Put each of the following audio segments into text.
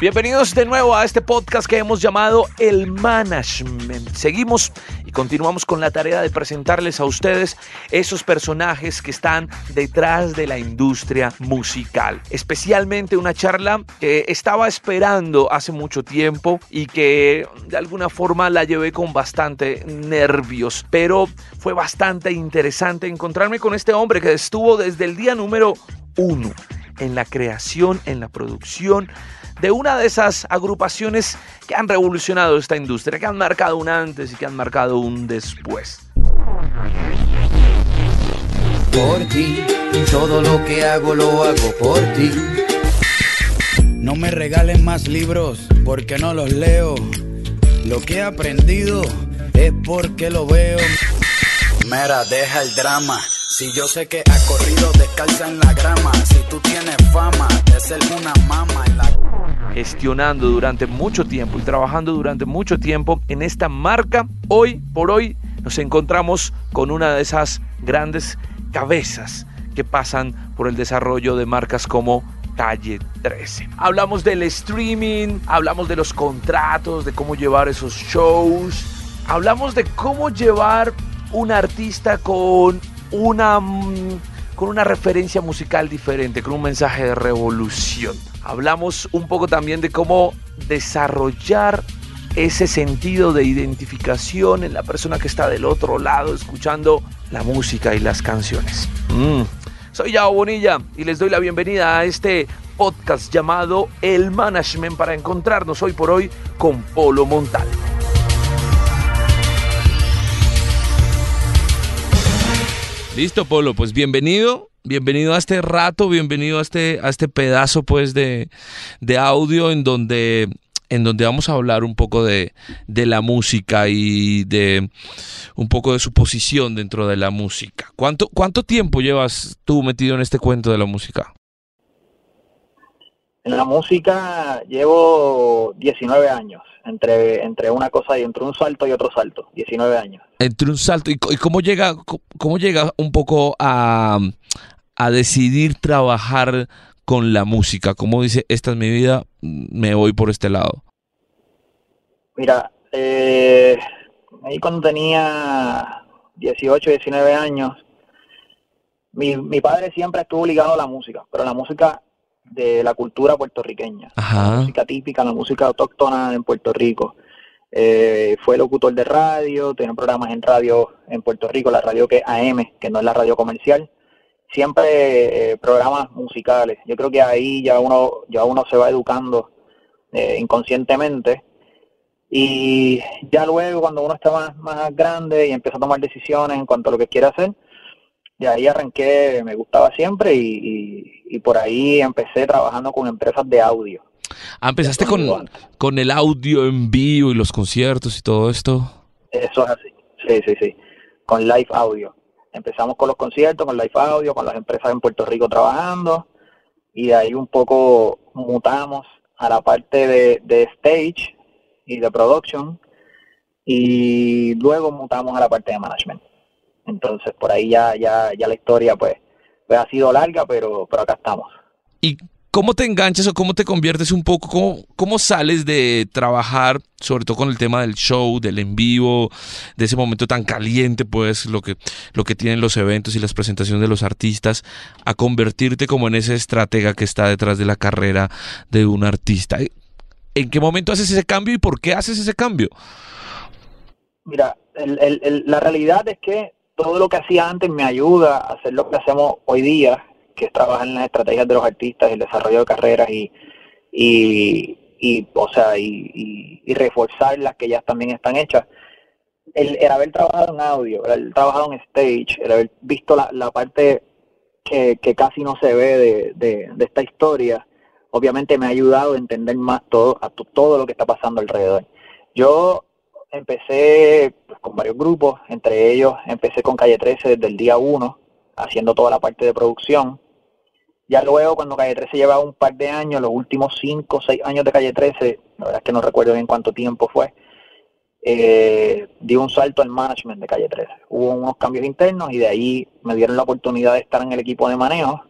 Bienvenidos de nuevo a este podcast que hemos llamado El Management. Seguimos y continuamos con la tarea de presentarles a ustedes esos personajes que están detrás de la industria musical. Especialmente una charla que estaba esperando hace mucho tiempo y que de alguna forma la llevé con bastante nervios, pero fue bastante interesante encontrarme con este hombre que estuvo desde el día número uno en la creación, en la producción de una de esas agrupaciones que han revolucionado esta industria, que han marcado un antes y que han marcado un después. Por ti, todo lo que hago lo hago por ti. No me regalen más libros porque no los leo. Lo que he aprendido es porque lo veo. Mira, deja el drama. Si yo sé que ha corrido descalza en la grama. Si tú tienes fama de ser una mama en la gestionando durante mucho tiempo y trabajando durante mucho tiempo en esta marca, hoy por hoy nos encontramos con una de esas grandes cabezas que pasan por el desarrollo de marcas como Calle 13. Hablamos del streaming, hablamos de los contratos, de cómo llevar esos shows, hablamos de cómo llevar un artista con una mm, con una referencia musical diferente, con un mensaje de revolución. Hablamos un poco también de cómo desarrollar ese sentido de identificación en la persona que está del otro lado escuchando la música y las canciones. Mm. Soy Yao Bonilla y les doy la bienvenida a este podcast llamado El Management para encontrarnos hoy por hoy con Polo Montalvo. Listo, Polo, pues bienvenido, bienvenido a este rato, bienvenido a este, a este pedazo pues de, de audio en donde, en donde vamos a hablar un poco de, de, la música y de un poco de su posición dentro de la música. ¿Cuánto, ¿Cuánto tiempo llevas tú metido en este cuento de la música? En la música llevo 19 años entre, entre una cosa y entre un salto y otro salto, 19 años. Entre un salto, ¿y, cómo llega, cómo llega un poco a, a decidir trabajar con la música? ¿Cómo dice, esta es mi vida, me voy por este lado? Mira, eh, ahí cuando tenía 18, 19 años, mi, mi padre siempre estuvo ligado a la música, pero la música de la cultura puertorriqueña, la música típica, la música autóctona en Puerto Rico. Eh, fue locutor de radio, tiene programas en radio en Puerto Rico, la radio que es AM, que no es la radio comercial. Siempre eh, programas musicales. Yo creo que ahí ya uno, ya uno se va educando eh, inconscientemente. Y ya luego, cuando uno está más, más grande y empieza a tomar decisiones en cuanto a lo que quiere hacer, de ahí arranqué, me gustaba siempre y, por ahí empecé trabajando con empresas de audio. Ah, empezaste con, con el audio en vivo y los conciertos y todo esto. Eso es así, sí, sí, sí, con live audio. Empezamos con los conciertos, con live audio, con las empresas en Puerto Rico trabajando y de ahí un poco mutamos a la parte de, de stage y de production y luego mutamos a la parte de management. Entonces, por ahí ya, ya, ya la historia pues, pues, ha sido larga, pero, pero acá estamos. ¿Y cómo te enganchas o cómo te conviertes un poco? ¿Cómo, ¿Cómo sales de trabajar, sobre todo con el tema del show, del en vivo, de ese momento tan caliente, pues, lo que, lo que tienen los eventos y las presentaciones de los artistas, a convertirte como en ese estratega que está detrás de la carrera de un artista? ¿En qué momento haces ese cambio y por qué haces ese cambio? Mira, la realidad es que todo lo que hacía antes me ayuda a hacer lo que hacemos hoy día, que es trabajar en las estrategias de los artistas, el desarrollo de carreras y, y, o sea, y, reforzar las que ya también están hechas. El, haber trabajado en audio, el haber trabajado en stage, el haber visto la, parte que, casi no se ve de, de, esta historia, obviamente me ha ayudado a entender más todo, a todo lo que está pasando alrededor. Yo empecé pues, con varios grupos, entre ellos empecé con Calle 13 desde el día 1, haciendo toda la parte de producción. Ya luego, cuando Calle 13 llevaba un par de años, los últimos 5 o 6 años de Calle 13, la verdad es que no recuerdo bien cuánto tiempo fue, eh, di un salto al management de Calle 13. Hubo unos cambios internos y de ahí me dieron la oportunidad de estar en el equipo de manejo.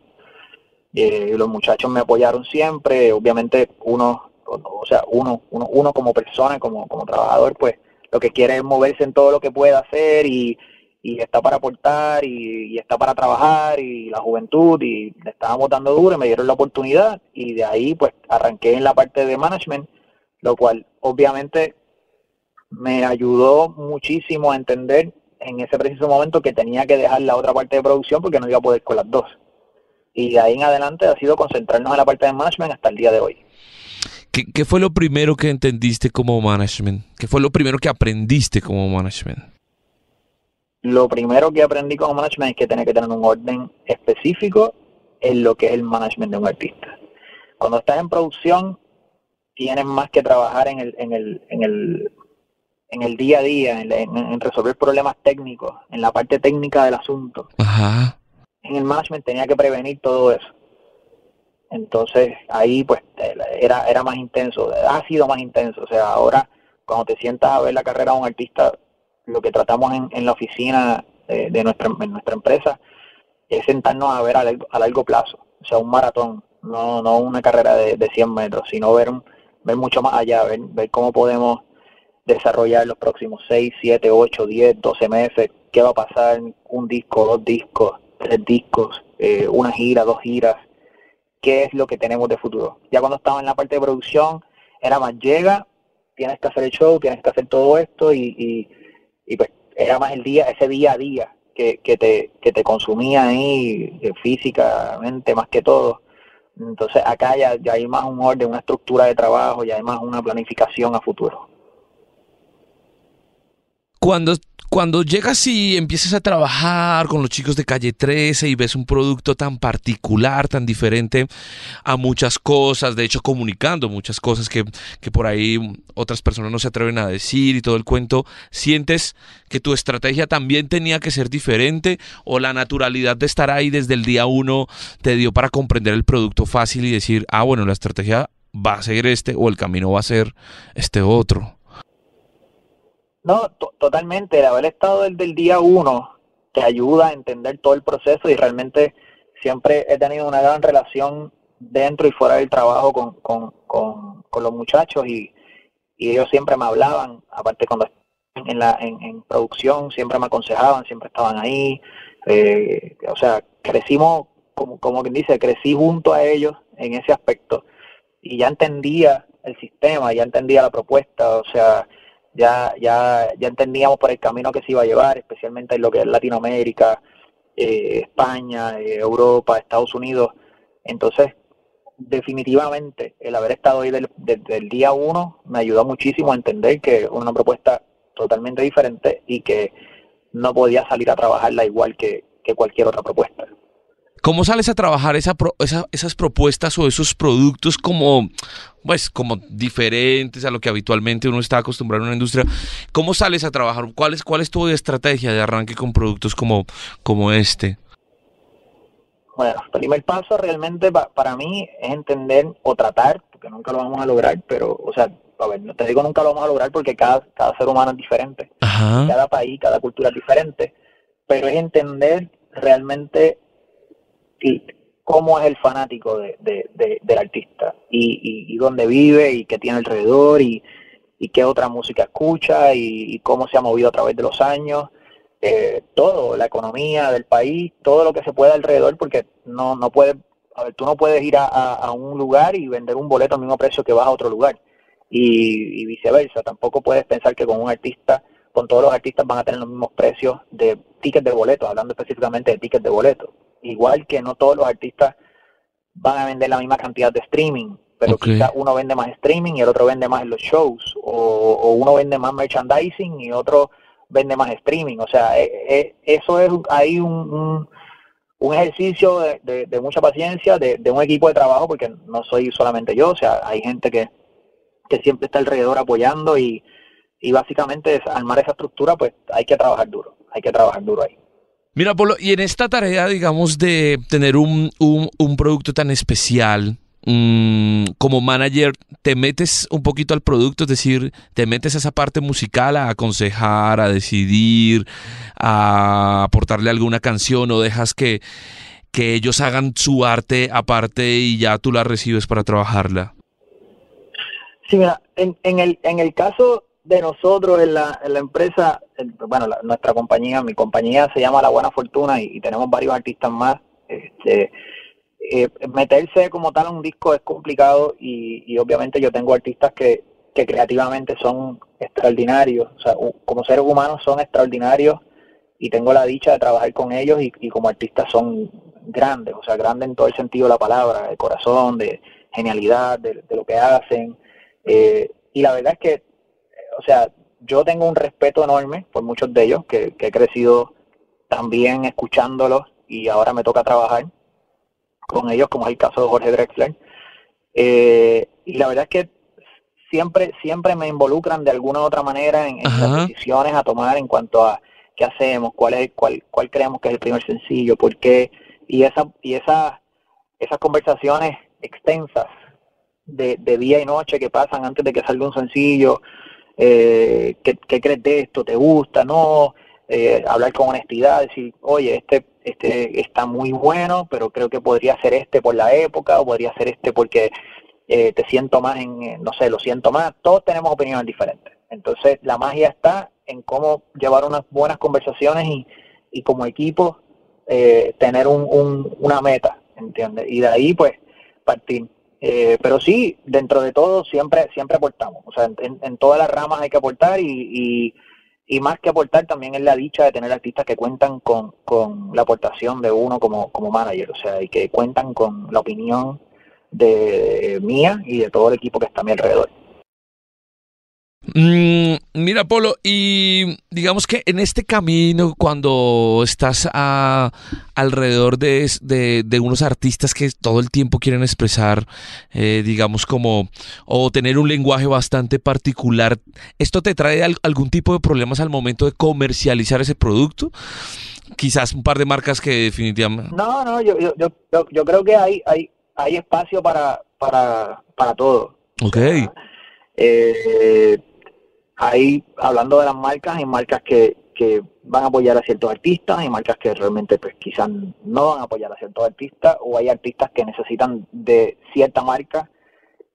Eh, los muchachos me apoyaron siempre, obviamente uno, o sea, uno, uno, uno como persona, como, como trabajador, pues lo que quiere es moverse en todo lo que pueda hacer y, y está para aportar y, está para trabajar y la juventud y le estábamos dando duro y me dieron la oportunidad y de ahí pues arranqué en la parte de management, lo cual obviamente me ayudó muchísimo a entender en ese preciso momento que tenía que dejar la otra parte de producción porque no iba a poder con las dos. Y de ahí en adelante ha sido concentrarnos en la parte de management hasta el día de hoy. ¿Qué, fue lo primero que entendiste como management? ¿Qué fue lo primero que aprendiste como management? Lo primero que aprendí como management es que tiene que tener un orden específico en lo que es el management de un artista. Cuando estás en producción, tienes más que trabajar en el, en el, en el en el día a día, en, resolver problemas técnicos, en la parte técnica del asunto. En el management tenía que prevenir todo eso. Entonces ahí pues era, era más intenso, ha sido más intenso. O sea, ahora cuando te sientas a ver la carrera de un artista, lo que tratamos en, en la oficina de, nuestra, nuestra empresa es sentarnos a ver a, largo plazo, o sea, un maratón, no, no una carrera de, de 100 metros, sino ver, ver mucho más allá, ver, ver cómo podemos desarrollar los próximos 6, 7, 8, 10, 12 meses, qué va a pasar, un disco, dos discos, tres discos, eh, una gira, dos giras, qué es lo que tenemos de futuro. Ya cuando estaba en la parte de producción, era más llega, tienes que hacer el show, tienes que hacer todo esto y, y, pues era más el día, ese día a día que, que, te, que te consumía ahí eh, físicamente más que todo. Entonces acá ya, ya hay más un orden, una estructura de trabajo, ya hay más una planificación a futuro. Cuando, cuando llegas y empiezas a trabajar con los chicos de calle 13 y ves un producto tan particular, tan diferente a muchas cosas, de hecho comunicando muchas cosas que, que por ahí otras personas no se atreven a decir y todo el cuento, ¿sientes que tu estrategia también tenía que ser diferente o la naturalidad de estar ahí desde el día uno te dio para comprender el producto fácil y decir, ah, bueno, la estrategia va a ser este o el camino va a ser este otro? No, totalmente. El haber estado desde el día uno te ayuda a entender todo el proceso y realmente siempre he tenido una gran relación dentro y fuera del trabajo con, con, con, los muchachos y, y, ellos siempre me hablaban, aparte cuando en, la, en, en producción siempre me aconsejaban, siempre estaban ahí. Eh, o sea, crecimos, como, como quien dice, crecí junto a ellos en ese aspecto y ya entendía el sistema, ya entendía la propuesta, o sea, ya, ya, ya entendíamos por el camino que se iba a llevar, especialmente en lo que es Latinoamérica, eh, España, eh, Europa, Estados Unidos. Entonces, definitivamente, el haber estado ahí desde el día uno me ayudó muchísimo a entender que una propuesta totalmente diferente y que no podía salir a trabajarla igual que cualquier otra propuesta. ¿Cómo sales a trabajar esa, esas propuestas o esos productos como, pues, como diferentes a lo que habitualmente uno está acostumbrado en una industria? ¿Cómo sales a trabajar? ¿Cuál es, cuál es tu estrategia de arranque con productos como, como este? Bueno, el primer paso realmente para mí es entender o tratar, porque nunca lo vamos a lograr, pero, o sea, a ver, no te digo nunca lo vamos a lograr porque cada, cada ser humano es diferente, cada país, cada cultura es diferente, pero es entender realmente cómo es el fanático de, del artista y, y, dónde vive y qué tiene alrededor y, qué otra música escucha y, cómo se ha movido a través de los años. Eh, todo, la economía del país, todo lo que se pueda alrededor, porque no, no puedes, a ver, tú no puedes ir a, un lugar y vender un boleto al mismo precio que vas a otro lugar y viceversa. Tampoco puedes pensar que con un artista, con todos los artistas van a tener los mismos precios de tickets de boleto, hablando específicamente de tickets de boleto igual que no todos los artistas van a vender la misma cantidad de streaming, pero quizás uno vende más streaming y el otro vende más en los shows, o, uno vende más merchandising y otro vende más streaming. O sea, e, e, eso es ahí un, un, ejercicio de, de, mucha paciencia, de, de, un equipo de trabajo, porque no soy solamente yo, o sea, hay gente que, que siempre está alrededor apoyando y, y básicamente es armar esa estructura, pues hay que trabajar duro, hay que trabajar duro ahí. Mira, Polo, y en esta tarea, digamos, de tener un, un, producto tan especial, mm, como manager, te metes un poquito al producto, es decir, te metes a esa parte musical a aconsejar, a decidir, a aportarle alguna canción o dejas que, que ellos hagan su arte aparte y ya tú la recibes para trabajarla? Sí, mira, en, en, el, en el caso de nosotros en la, en la empresa, bueno, nuestra compañía, mi compañía se llama La Buena Fortuna y, tenemos varios artistas más. Este, eh, meterse como tal a un disco es complicado y, obviamente yo tengo artistas que, que creativamente son extraordinarios, o sea, como seres humanos son extraordinarios y tengo la dicha de trabajar con ellos y, como artistas son grandes, o sea, grandes en todo el sentido de la palabra, de corazón, de genialidad, de, lo que hacen. Eh, y la verdad es que o sea, yo tengo un respeto enorme por muchos de ellos, que, he crecido también escuchándolos y ahora me toca trabajar con ellos, como es el caso de Jorge Drexler. Eh, y la verdad es que siempre, siempre me involucran de alguna u otra manera en, las decisiones a tomar en cuanto a qué hacemos, cuál es, cuál, cuál creemos que es el primer sencillo, por qué, y esa, y esa, esas conversaciones extensas de, de día y noche que pasan antes de que salga un sencillo, eh, ¿qué, crees de esto? ¿Te gusta? ¿No? Eh, hablar con honestidad, decir, oye, este, este está muy bueno, pero creo que podría ser este por la época, o podría ser este porque eh, te siento más en, eh, no sé, lo siento más. Todos tenemos opiniones diferentes. Entonces, la magia está en cómo llevar unas buenas conversaciones y, y como equipo tener un, una meta, ¿entiendes? Y de ahí, pues, partir. Eh, pero sí, dentro de todo siempre siempre aportamos. O sea, en, todas las ramas hay que aportar y, y, más que aportar también es la dicha de tener artistas que cuentan con, con la aportación de uno como, como manager, o sea, y que cuentan con la opinión de mía y de todo el equipo que está a mi alrededor. Mm, mira, Polo, y digamos que en este camino, cuando estás a, alrededor de, de, unos artistas que todo el tiempo quieren expresar, eh, digamos, como, o tener un lenguaje bastante particular, ¿esto te trae algún tipo de problemas al momento de comercializar ese producto? Quizás un par de marcas que definitivamente... No, no, yo, yo, yo, yo creo que hay, hay, hay espacio para, para, para todo. Ok. eh, Ahí, hablando de las marcas, hay marcas que, que van a apoyar a ciertos artistas, hay marcas que realmente pues quizás no van a apoyar a ciertos artistas, o hay artistas que necesitan de cierta marca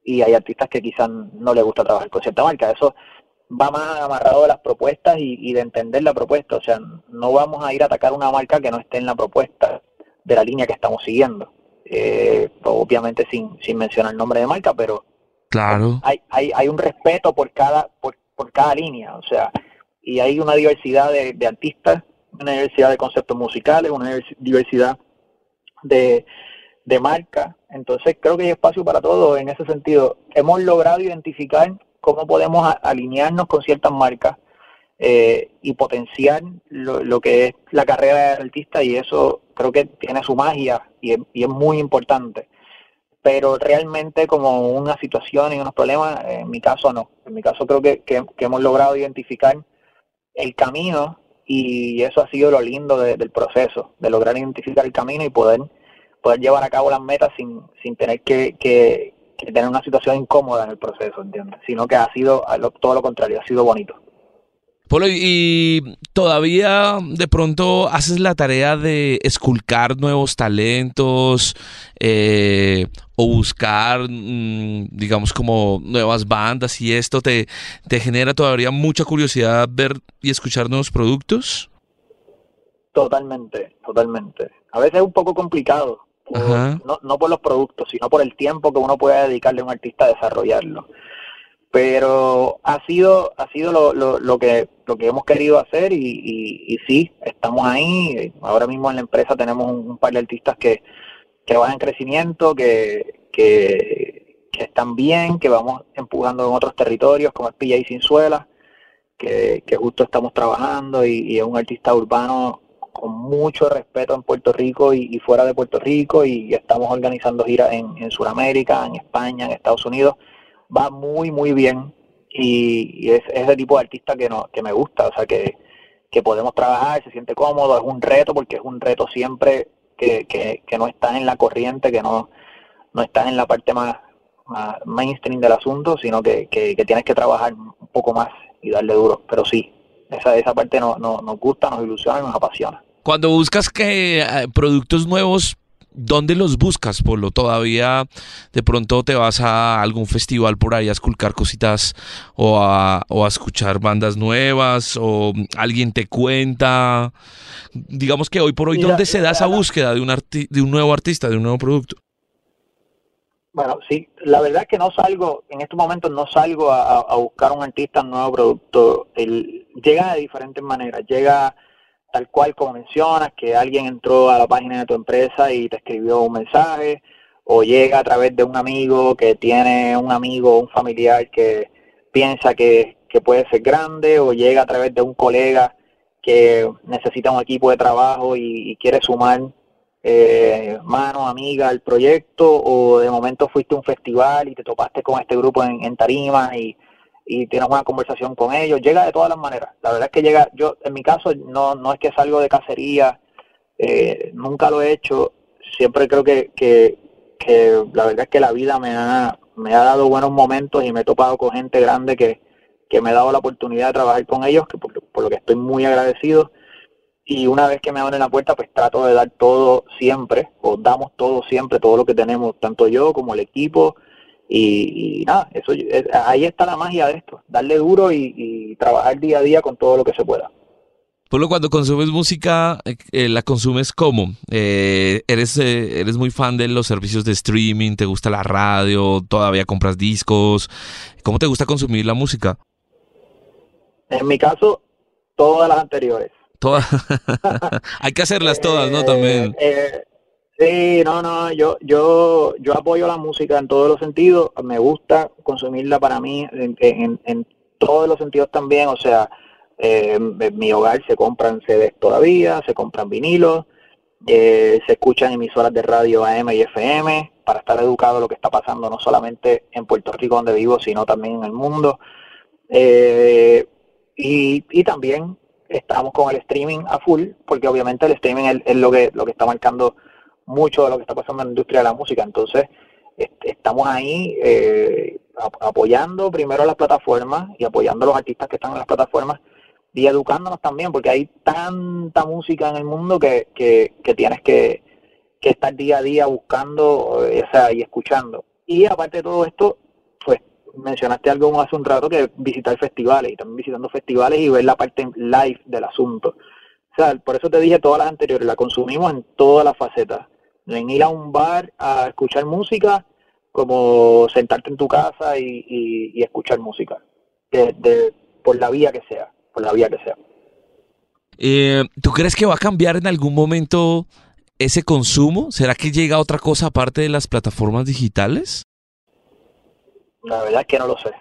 y hay artistas que quizás no les gusta trabajar con cierta marca. Eso va más amarrado de las propuestas y, de entender la propuesta. O sea, no vamos a ir a atacar una marca que no esté en la propuesta de la línea que estamos siguiendo. Eh, obviamente sin, sin mencionar el nombre de marca, pero claro. hay, hay, hay un respeto por cada, por por cada línea, o sea, y hay una diversidad de, artistas, una diversidad de conceptos musicales, una diversidad de, de marcas, entonces creo que hay espacio para todo en ese sentido. Hemos logrado identificar cómo podemos alinearnos con ciertas marcas eh, y potenciar lo, que es la carrera del artista y eso creo que tiene su magia y es muy importante pero realmente como una situación y unos problemas, en mi caso no. En mi caso creo que, que, hemos logrado identificar el camino y eso ha sido lo lindo del proceso, de lograr identificar el camino y poder, poder llevar a cabo las metas sin, sin tener que, que, tener una situación incómoda en el proceso, ¿entiendes? Sino que ha sido todo lo contrario, ha sido bonito. Polo, y todavía de pronto haces la tarea de esculcar nuevos talentos eh, o buscar, mm, digamos, como nuevas bandas y esto te, te genera todavía mucha curiosidad ver y escuchar nuevos productos. Totalmente, totalmente. A veces es un poco complicado, no, no por los productos, sino por el tiempo que uno puede dedicarle a un artista a desarrollarlo pero ha sido ha sido lo, lo, lo, que lo que hemos querido hacer y, y, sí estamos ahí. Ahora mismo en la empresa tenemos un, par de artistas que, que van en crecimiento que, que, están bien que vamos empujando en otros territorios como es Pilla y Sinzuela que, que justo estamos trabajando y, es un artista urbano con mucho respeto en Puerto Rico y, fuera de Puerto Rico y estamos organizando giras en, en Sudamérica, en España, en Estados Unidos va muy, muy bien y, es, ese tipo de artista que, no, que me gusta, o sea, que, que podemos trabajar, se siente cómodo, es un reto porque es un reto siempre que, que, que no estás en la corriente, que no, no estás en la parte más, mainstream del asunto, sino que, que, tienes que trabajar un poco más y darle duro. Pero sí, esa, esa parte no, no, nos gusta, nos ilusiona y nos apasiona. Cuando buscas que eh, productos nuevos, ¿dónde los buscas, Polo? ¿Todavía de pronto te vas a algún festival por ahí a esculcar cositas o a, o a escuchar bandas nuevas o alguien te cuenta? Digamos que hoy por hoy, ¿dónde se da esa búsqueda de un, de un nuevo artista, de un nuevo producto? Bueno, sí, la verdad es que no salgo, en estos momentos no salgo a, buscar un artista, un nuevo producto. El, llega de diferentes maneras. Llega tal cual como mencionas, que alguien entró a la página de tu empresa y te escribió un mensaje, o llega a través de un amigo que tiene un amigo o un familiar que piensa que, puede ser grande, o llega a través de un colega que necesita un equipo de trabajo y, quiere sumar eh, mano, amiga al proyecto, o de momento fuiste a un festival y te topaste con este grupo en, en tarima y y tienes una conversación con ellos, llega de todas las maneras. La verdad es que llega, yo en mi caso no, no es que salgo de cacería, eh, nunca lo he hecho, siempre creo que, que, que, la verdad es que la vida me ha, me ha dado buenos momentos y me he topado con gente grande que, que me ha dado la oportunidad de trabajar con ellos, que por, por lo que estoy muy agradecido. Y una vez que me abren la puerta, pues trato de dar todo siempre, o damos todo siempre, todo lo que tenemos, tanto yo como el equipo, y, nada, eso eh, ahí está la magia de esto, darle duro y, trabajar día a día con todo lo que se pueda. Polo, cuando consumes música, eh, eh, ¿la consumes cómo? ¿eres, ¿Eres muy fan de los servicios de streaming? ¿Te gusta la radio? ¿Todavía compras discos? ¿Cómo te gusta consumir la música? En mi caso, todas las anteriores. Todas. Hay que hacerlas todas, ¿no? También. Sí, no, no, yo, yo, yo apoyo la música en todos los sentidos, me gusta consumirla para mí en, en, todos los sentidos también, o sea, eh, en mi hogar se compran CDs todavía, se compran vinilos, eh, se escuchan emisoras de radio AM y FM para estar educado lo que está pasando no solamente en Puerto Rico donde vivo, sino también en el mundo. Eh, y, y también estamos con el streaming a full, porque obviamente el streaming es, es lo que lo que está marcando mucho de lo que está pasando en la industria de la música. Entonces, estamos ahí eh, apoyando primero a las plataformas y apoyando a los artistas que están en las plataformas y educándonos también, porque hay tanta música en el mundo que, que, tienes que, que, estar día a día buscando eh, y escuchando. Y aparte de todo esto, pues mencionaste algo hace un rato que visitar festivales y también visitando festivales y ver la parte live del asunto. O sea, por eso te dije todas las anteriores, la consumimos en todas las facetas en ir a un bar a escuchar música como sentarte en tu casa y, escuchar música, de, por la vía que sea, por la vía que sea. Eh, ¿Tú crees que va a cambiar en algún momento ese consumo? ¿Será que llega otra cosa aparte de las plataformas digitales? La verdad es que no lo sé,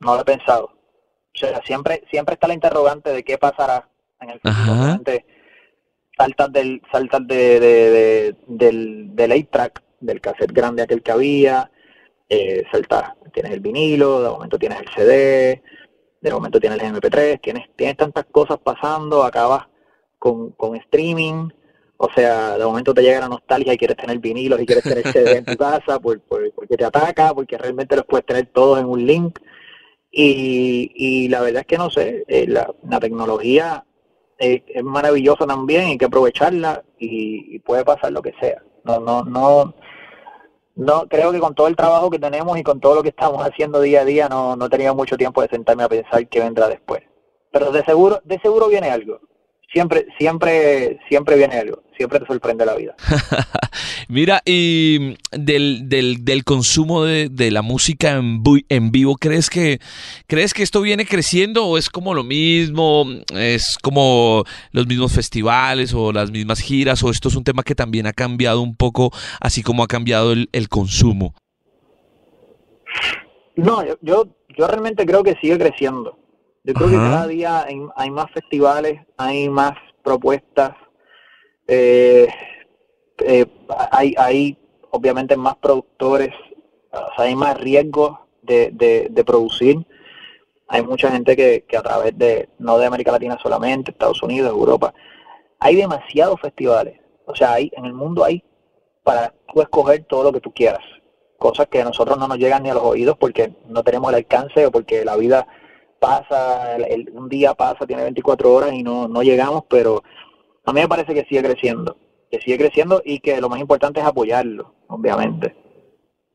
no lo he pensado. O sea, siempre, siempre está la interrogante de qué pasará en el futuro saltas del saltas de, de, del, del 8-track, del cassette grande aquel que había, eh, saltas, tienes el vinilo, de momento tienes el CD, de momento tienes el MP3, tienes, tienes tantas cosas pasando, acabas con, con streaming, o sea, de momento te llega la nostalgia y quieres tener vinilo y quieres tener CD en tu casa por, porque te ataca, porque realmente los puedes tener todos en un link. Y, y la verdad es que no sé, eh, la, la tecnología es, maravillosa también, hay que aprovecharla y, puede pasar lo que sea. No, no, no, no, creo que con todo el trabajo que tenemos y con todo lo que estamos haciendo día a día, no, no he mucho tiempo de sentarme a pensar qué vendrá después. Pero de seguro, de seguro viene algo siempre, siempre, siempre viene algo, siempre te sorprende la vida. Mira, y del, del, del consumo de, de, la música en, en vivo, ¿crees que, ¿crees que esto viene creciendo o es como lo mismo? ¿Es como los mismos festivales o las mismas giras? ¿O esto es un tema que también ha cambiado un poco, así como ha cambiado el, el consumo? No, yo, yo, yo realmente creo que sigue creciendo. Yo creo que cada día hay, más festivales, hay más propuestas, eh, eh, hay, hay obviamente más productores, hay más riesgos de, de, producir. Hay mucha gente que, que a través de, no de América Latina solamente, Estados Unidos, Europa, hay demasiados festivales. O sea, hay, en el mundo hay para tú escoger todo lo que tú quieras. cosas que a nosotros no nos llegan ni a los oídos porque no tenemos el alcance o porque la vida pasa, un día pasa, tiene 24 horas y no, no llegamos, pero a mí me parece que sigue creciendo, que sigue creciendo y que lo más importante es apoyarlo, obviamente,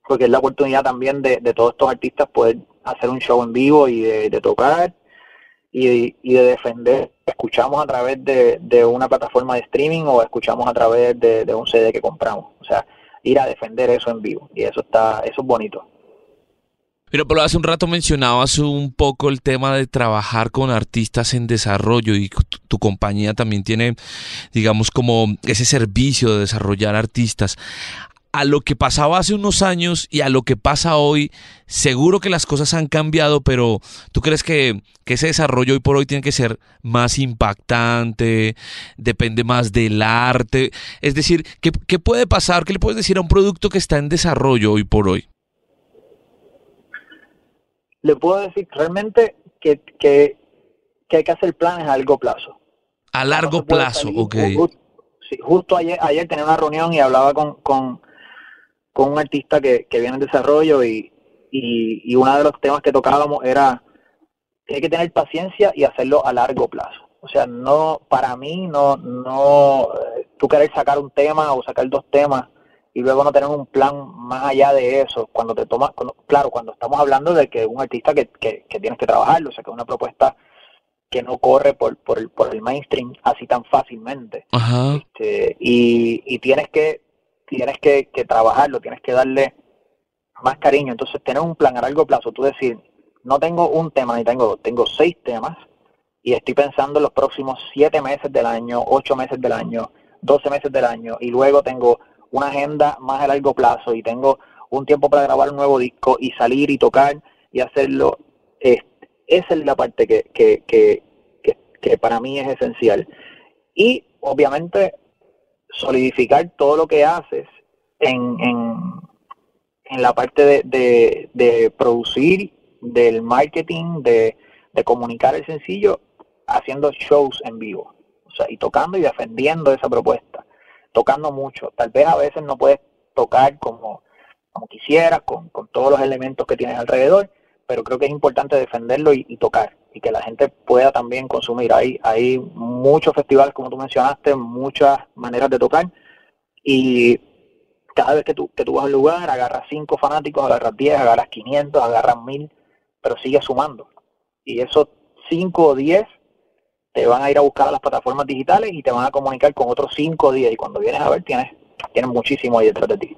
porque es la oportunidad también de, de todos estos artistas poder hacer un show en vivo y de, tocar y, y, de defender. Escuchamos a través de, de, una plataforma de streaming o escuchamos a través de, de un CD que compramos. O sea, ir a defender eso en vivo y eso está, eso es bonito. Pero, pero hace un rato mencionabas un poco el tema de trabajar con artistas en desarrollo y tu, compañía también tiene, digamos, como ese servicio de desarrollar artistas a lo que pasaba hace unos años y a lo que pasa hoy, seguro que las cosas han cambiado, pero ¿tú crees que, ese desarrollo hoy por hoy tiene que ser más impactante, depende más del arte? Es decir, ¿qué, qué puede pasar? ¿Qué le puedes decir a un producto que está en desarrollo hoy por hoy? Le puedo decir realmente que, que, hay que hacer planes a largo plazo. A largo plazo, ok. Justo, ayer, ayer tenía una reunión y hablaba con, con, un artista que, que viene en desarrollo y, y, uno de los temas que tocábamos era que hay que tener paciencia y hacerlo a largo plazo. O sea, no, para mí, no, no, eh, tú querer sacar un tema o sacar dos temas y luego no tener un plan más allá de eso. Cuando te tomas, claro, cuando estamos hablando de que un artista que, que, tienes que trabajarlo, o sea, que es una propuesta que no corre por, por, el, por el mainstream así tan fácilmente. Este, y, y tienes que tienes que, que trabajarlo, tienes que darle más cariño. Entonces, tener un plan a largo plazo, tú decir, no tengo un tema ni tengo tengo seis temas y estoy pensando en los próximos siete meses del año, ocho meses del año, doce meses del año y luego tengo una agenda más a largo plazo y tengo un tiempo para grabar un nuevo disco y salir y tocar y hacerlo, esa es la parte que, que, que, que, para mí es esencial. Y obviamente solidificar todo lo que haces en, en, en la parte de, de, de producir, del marketing, de, de comunicar el sencillo, haciendo shows en vivo. O sea, y tocando y defendiendo esa propuesta tocando mucho. Tal vez a veces no puedes tocar como, como quisieras, con, todos los elementos que tienes alrededor, pero creo que es importante defenderlo y, tocar y que la gente pueda también consumir. Hay, hay muchos festivales, como tú mencionaste, muchas maneras de tocar y cada vez que tú, que tú vas al lugar, agarras cinco fanáticos, agarras 10, agarras 500, agarras 1000, pero sigue sumando. Y esos 5 o 10 te van a ir a buscar a las plataformas digitales y te van a comunicar con otros cinco días y cuando vienes a ver tienes, tienes muchísimo ahí detrás de ti.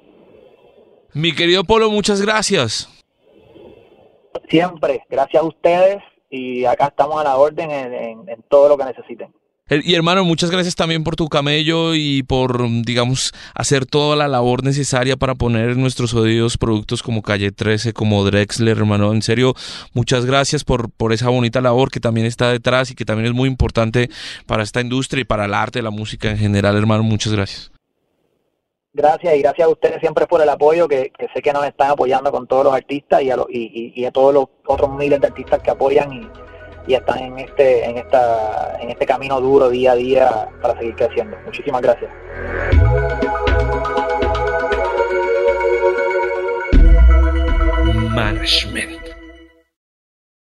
Mi querido Polo, muchas gracias. Siempre, gracias a ustedes y acá estamos a la orden en todo lo que necesiten. Eh, y hermano, muchas gracias también por tu camello y por, digamos, hacer toda la labor necesaria para poner en nuestros oídos productos como Calle 13, como Drexler, hermano. En serio, muchas gracias por, por esa bonita labor que también está detrás y que también es muy importante para esta industria y para el arte, la música en general, hermano. Muchas gracias. Gracias y gracias a ustedes siempre por el apoyo que, sé que nos están apoyando con todos los artistas y a, y, y a todos los otros miles de artistas que apoyan y y están en este, en esta, en este camino duro día a día para seguir creciendo. Muchísimas gracias.